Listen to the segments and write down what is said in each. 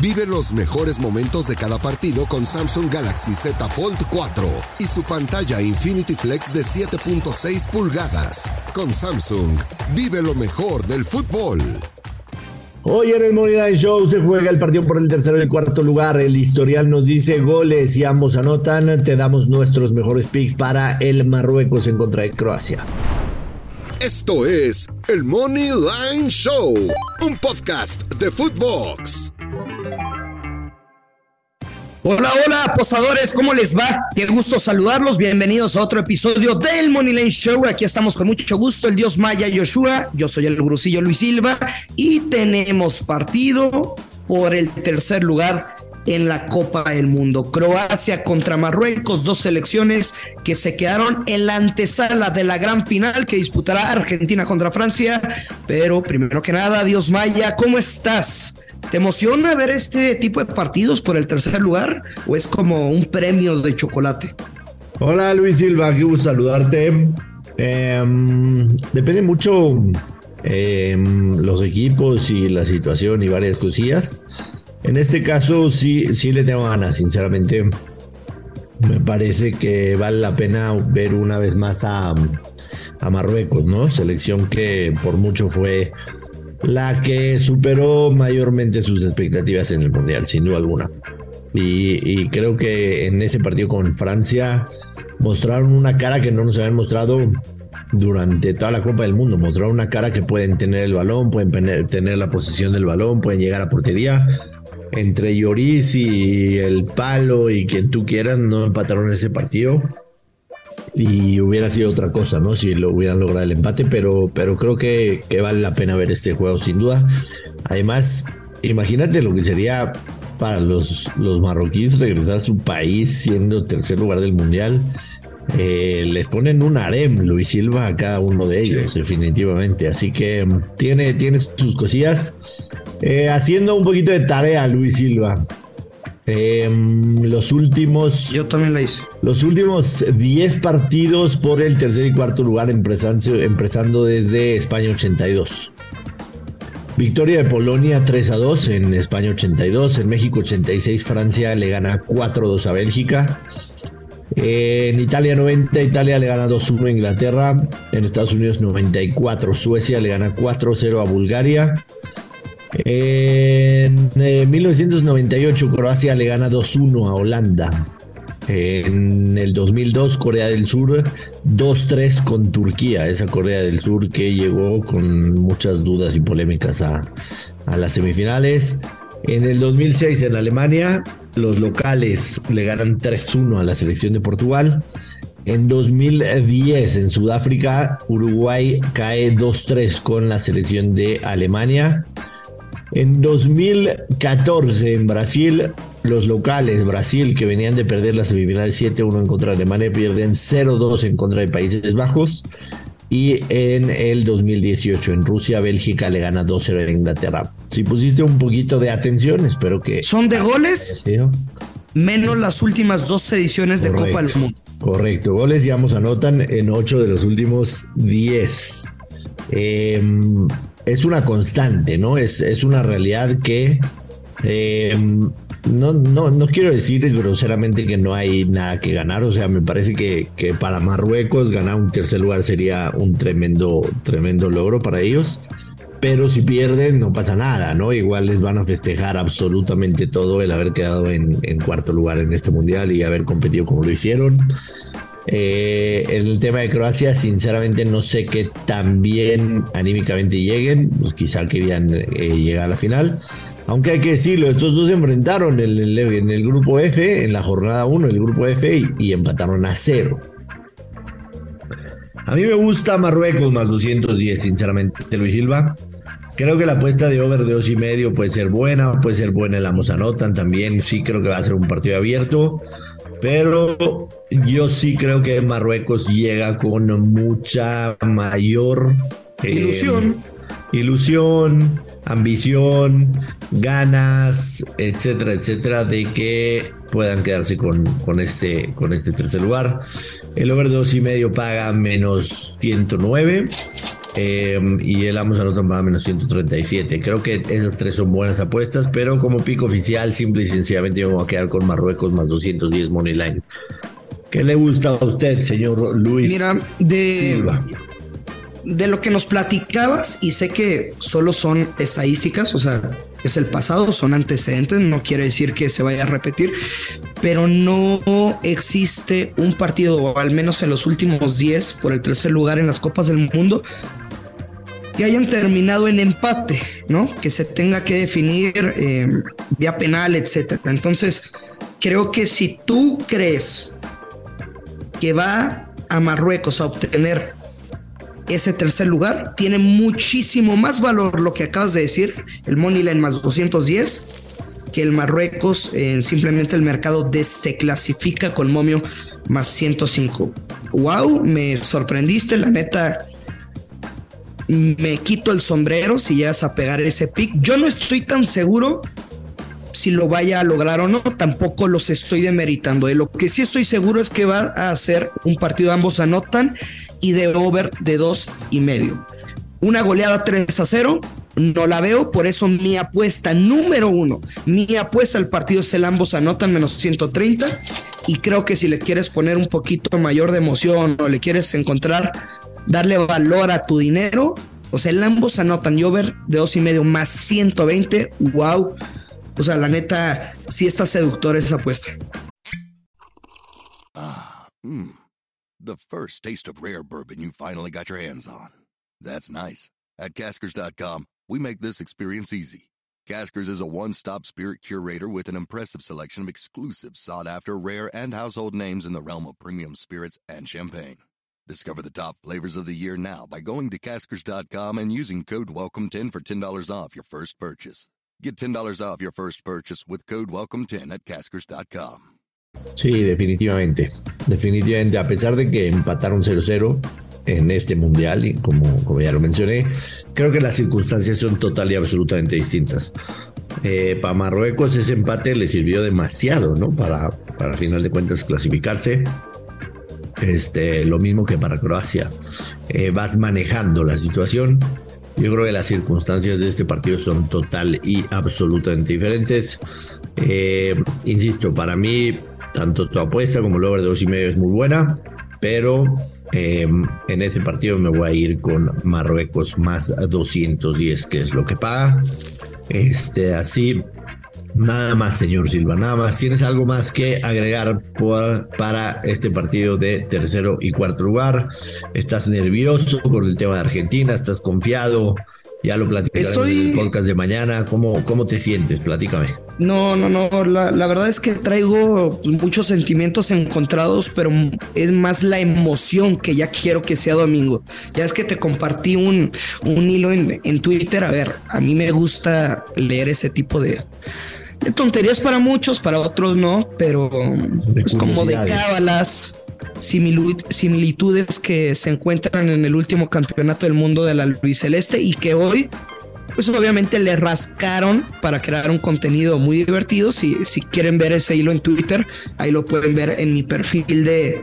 Vive los mejores momentos de cada partido con Samsung Galaxy Z Fold 4 y su pantalla Infinity Flex de 7.6 pulgadas. Con Samsung, vive lo mejor del fútbol. Hoy en el Money Line Show se juega el partido por el tercero y el cuarto lugar. El historial nos dice goles y ambos anotan. Te damos nuestros mejores picks para el Marruecos en contra de Croacia. Esto es el Money Line Show, un podcast de Footbox. Hola, hola, apostadores, ¿cómo les va? Qué gusto saludarlos. Bienvenidos a otro episodio del Money Lane Show. Aquí estamos con mucho gusto, el Dios Maya Yoshua. Yo soy el Brucillo Luis Silva y tenemos partido por el tercer lugar en la Copa del Mundo. Croacia contra Marruecos, dos selecciones que se quedaron en la antesala de la gran final que disputará Argentina contra Francia. Pero primero que nada, Dios Maya, ¿cómo estás? ¿Te emociona ver este tipo de partidos por el tercer lugar o es como un premio de chocolate? Hola Luis Silva, qué gusto saludarte. Em, depende mucho em, los equipos y la situación y varias cosillas. En este caso sí, sí le tengo ganas, sinceramente. Me parece que vale la pena ver una vez más a, a Marruecos, ¿no? Selección que por mucho fue la que superó mayormente sus expectativas en el Mundial, sin duda alguna. Y, creo que en ese partido con Francia mostraron una cara que no nos habían mostrado durante toda la Copa del Mundo. Mostraron una cara que pueden tener el balón, pueden tener, la posición del balón, pueden llegar a portería. Entre Lloris y el palo y quien tú quieras, no empataron ese partido y hubiera sido otra cosa, ¿no? Si lo hubieran logrado el empate, pero, pero creo que, que vale la pena ver este juego sin duda. Además, imagínate lo que sería para los, los marroquíes regresar a su país siendo tercer lugar del mundial. Eh, les ponen un harem Luis Silva a cada uno de ellos, definitivamente. Así que mm, tiene, tiene sus cosillas. Eh, haciendo un poquito de tarea, Luis Silva. Em, los últimos. Yo también la hice. Los últimos 10 partidos por el tercer y cuarto lugar, empezando, empezando desde España 82. Victoria de Polonia 3 a 2 en España 82, en México 86 Francia le gana 4 a 2 a Bélgica. En Italia 90 Italia le gana 2 1 a Inglaterra, en Estados Unidos 94 Suecia le gana 4 0 a Bulgaria. En 1998 eh, Croacia le gana 2-1 a Holanda. En el 2002 Corea del Sur 2-3 con Turquía, esa Corea del Sur que llegó con muchas dudas y polémicas a, a las semifinales. En el 2006 en Alemania los locales le ganan 3-1 a la selección de Portugal. En 2010 en Sudáfrica Uruguay cae 2-3 con la selección de Alemania. En 2014 en Brasil, los locales, Brasil, que venían de perder la semifinal 7-1 en contra de Alemania, pierden 0-2 en contra de Países Bajos. Y en el 2018 en Rusia, Bélgica le gana 2-0 a Inglaterra. Si pusiste un poquito de atención, espero que... ¿Son de goles? Menos las últimas dos ediciones de Copa del Mundo. Correcto, goles ya nos anotan en 8 de los últimos 10. Eh, es una constante, ¿no? Es, es una realidad que eh, no, no, no quiero decir groseramente que no hay nada que ganar, o sea, me parece que, que, para Marruecos ganar un tercer lugar sería un tremendo, tremendo logro para ellos, pero si pierden no pasa nada, ¿no? Igual les van a festejar absolutamente todo el haber quedado en, en cuarto lugar en este mundial y haber competido como lo hicieron. Eh, en el tema de Croacia, sinceramente no sé qué tan bien anímicamente lleguen, pues quizá querían eh, llegar a la final. Aunque hay que decirlo, estos dos se enfrentaron en el, en el grupo F, en la jornada 1 del grupo F, y, empataron a cero. A mí me gusta Marruecos más 210, sinceramente, Luis Silva. Creo que la apuesta de over de dos y medio puede ser buena, puede ser buena el ambos anotan también. Sí, creo que va a ser un partido abierto. Pero yo sí creo que Marruecos llega con mucha mayor eh, ilusión. Ilusión, ambición, ganas, etcétera, etcétera, de que puedan quedarse con, con, este, con este tercer lugar. El over de dos y medio paga menos 109. Eh, y el Amos anotan para menos 137. Creo que esas tres son buenas apuestas, pero como pico oficial, simple y sencillamente yo me voy a quedar con Marruecos más 210 Money Line. ¿Qué le gusta a usted, señor Luis Mira, de, Silva? De lo que nos platicabas, y sé que solo son estadísticas, o sea, es el pasado, son antecedentes, no quiere decir que se vaya a repetir, pero no existe un partido, o al menos en los últimos 10, por el tercer lugar en las Copas del Mundo, que hayan terminado en empate, ¿no? Que se tenga que definir eh, vía penal, etcétera. Entonces, creo que si tú crees que va a Marruecos a obtener ese tercer lugar, tiene muchísimo más valor lo que acabas de decir, el Moneyline más 210, que el Marruecos, eh, simplemente el mercado se clasifica con momio más 105. Wow, me sorprendiste, la neta me quito el sombrero si llegas a pegar ese pick. Yo no estoy tan seguro si lo vaya a lograr o no, tampoco los estoy demeritando. De lo que sí estoy seguro es que va a ser un partido, ambos anotan y de over de dos y medio. Una goleada 3 a 0, no la veo, por eso mi apuesta número uno, mi apuesta al partido es el ambos anotan menos 130 y creo que si le quieres poner un poquito mayor de emoción o le quieres encontrar darle valor a tu dinero. O sea, el ambos anotan y over de dos y medio más 120. Wow. O sea, la neta, sí está seductor esa apuesta. Ah, mmm. The first taste of rare bourbon you finally got your hands on. That's nice. At caskers.com, we make this experience easy. Caskers is a one stop spirit curator with an impressive selection of exclusive, sought after, rare, and household names in the realm of premium spirits and champagne. Discover the top flavors of the year now by going to caskers.com and using code WELCOME10 for $10 off your first purchase. Get $10 off your first purchase with code WELCOME10 at caskers.com. Sí, definitivamente. Definitivamente, a pesar de que empataron 0-0 en este mundial, y como, como ya lo mencioné, creo que las circunstancias son total y absolutamente distintas. Eh, para Marruecos ese empate le sirvió demasiado, ¿no? Para, para final de cuentas clasificarse este, lo mismo que para Croacia. Eh, vas manejando la situación. Yo creo que las circunstancias de este partido son total y absolutamente diferentes. Eh, insisto, para mí, tanto tu apuesta como el over de dos y medio es muy buena, pero eh, en este partido me voy a ir con Marruecos más 210, que es lo que paga. Este, así Nada más, señor Silva, nada más. ¿Tienes algo más que agregar para este partido de tercero y cuarto lugar? ¿Estás nervioso con el tema de Argentina? ¿Estás confiado? Ya lo platicaremos en el podcast de mañana. ¿Cómo, cómo te sientes? Platícame. No, no, no. La, la, verdad es que traigo muchos sentimientos encontrados, pero es más la emoción que ya quiero que sea domingo. Ya es que te compartí un, un hilo en, en Twitter. A ver, a mí me gusta leer ese tipo de, tonterías para muchos, para otros no, pero es como de cábalas, similitudes que se encuentran en el último campeonato del mundo de la Luis Celeste y que hoy, pues obviamente le rascaron para crear un contenido muy divertido. Si, si quieren ver ese hilo en Twitter, ahí lo pueden ver en mi perfil de,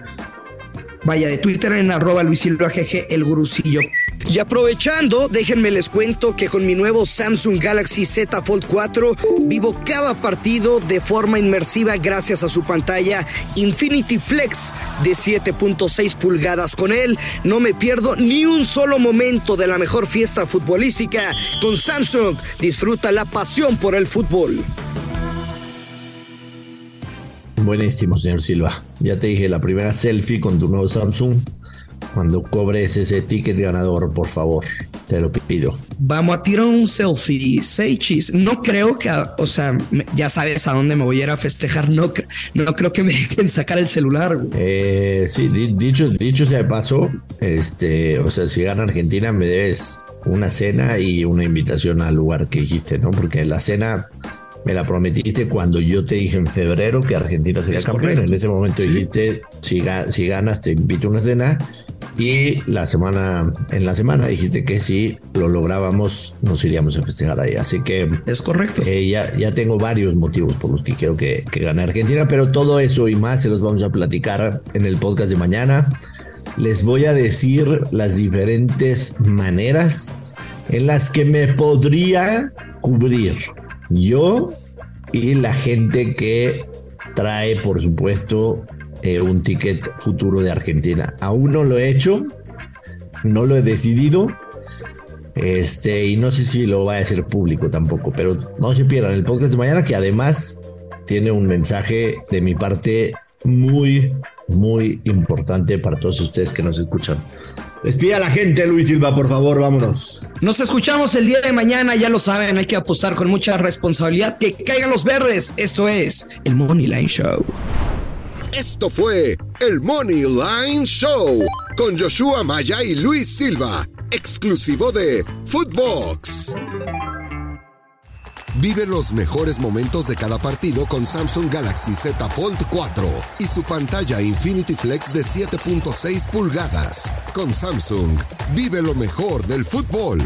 vaya, de Twitter en arroba Luis Silva GG, el gurusillo. Y aprovechando, déjenme les cuento que con mi nuevo Samsung Galaxy Z Fold 4 vivo cada partido de forma inmersiva gracias a su pantalla Infinity Flex de 7.6 pulgadas. Con él no me pierdo ni un solo momento de la mejor fiesta futbolística. Con Samsung disfruta la pasión por el fútbol. Buenísimo, señor Silva. Ya te dije, la primera selfie con tu nuevo Samsung. Cuando cobres ese ticket ganador, por favor, te lo pido. Vamos a tirar un selfie, Seichis. No creo que, o sea, ya sabes a dónde me voy a ir a festejar. No, no creo que me dejen sacar el celular. Eh, sí, dicho, dicho sea de paso, este, o sea, si gana Argentina, me debes una cena y una invitación al lugar que dijiste, ¿no? Porque la cena me la prometiste cuando yo te dije en febrero que Argentina sería campeón. En ese momento dijiste, si, si, ganas te invito a una cena. Y la semana, en la semana dijiste que si lo lográbamos, nos iríamos a festejar ahí. Así que es correcto. Eh, ya, ya tengo varios motivos por los que quiero que, que gane Argentina, pero todo eso y más se los vamos a platicar en el podcast de mañana. Les voy a decir las diferentes maneras en las que me podría cubrir yo y la gente que trae, por supuesto, eh, un ticket futuro de Argentina. Aún no lo he hecho, no lo he decidido. Este, y no sé si lo va a hacer público tampoco, pero no se pierdan el podcast de mañana, que además tiene un mensaje de mi parte muy, muy importante para todos ustedes que nos escuchan. Despida a la gente, Luis Silva, por favor, vámonos. Nos escuchamos el día de mañana, ya lo saben, hay que apostar con mucha responsabilidad. Que caigan los verdes. Esto es el Money Line Show. Esto fue el Money Line Show con Joshua Maya y Luis Silva, exclusivo de Footbox. Vive los mejores momentos de cada partido con Samsung Galaxy Z Fold 4 y su pantalla Infinity Flex de 7.6 pulgadas. Con Samsung, vive lo mejor del fútbol.